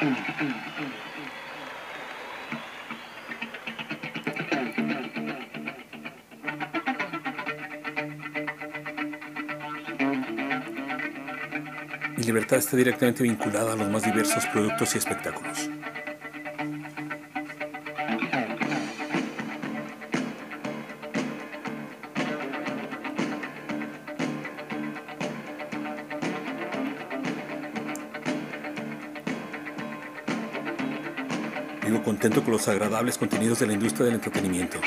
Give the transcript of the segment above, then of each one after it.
Mi libertad está directamente vinculada a los más diversos productos y espectáculos. Vivo contento con los agradables contenidos de la industria del entretenimiento.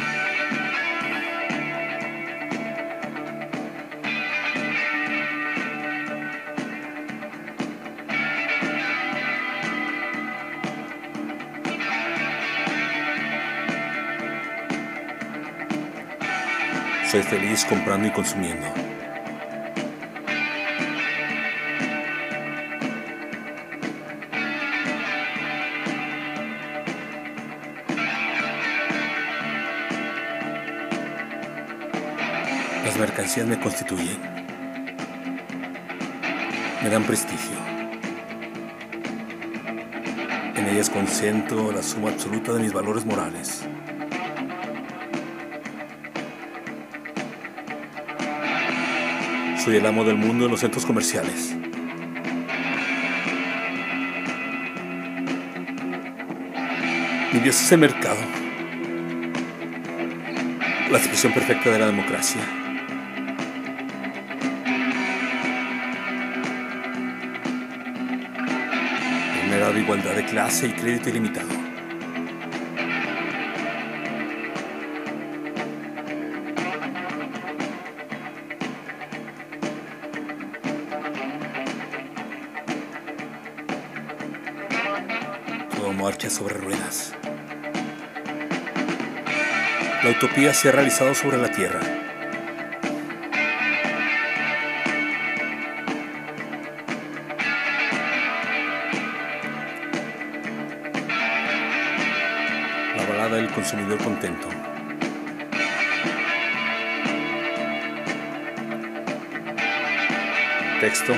Soy feliz comprando y consumiendo. Las mercancías me constituyen. Me dan prestigio. En ellas concentro la suma absoluta de mis valores morales. Soy el amo del mundo en los centros comerciales. Mi Dios es el mercado. La expresión perfecta de la democracia. Me ha dado igualdad de clase y crédito ilimitado. Todo marcha sobre ruedas. La utopía se ha realizado sobre la tierra. Balada del consumidor contento. Texto.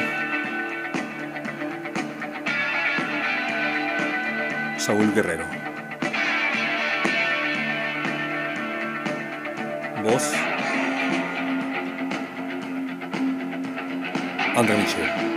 Saúl Guerrero. Voz. André Michel.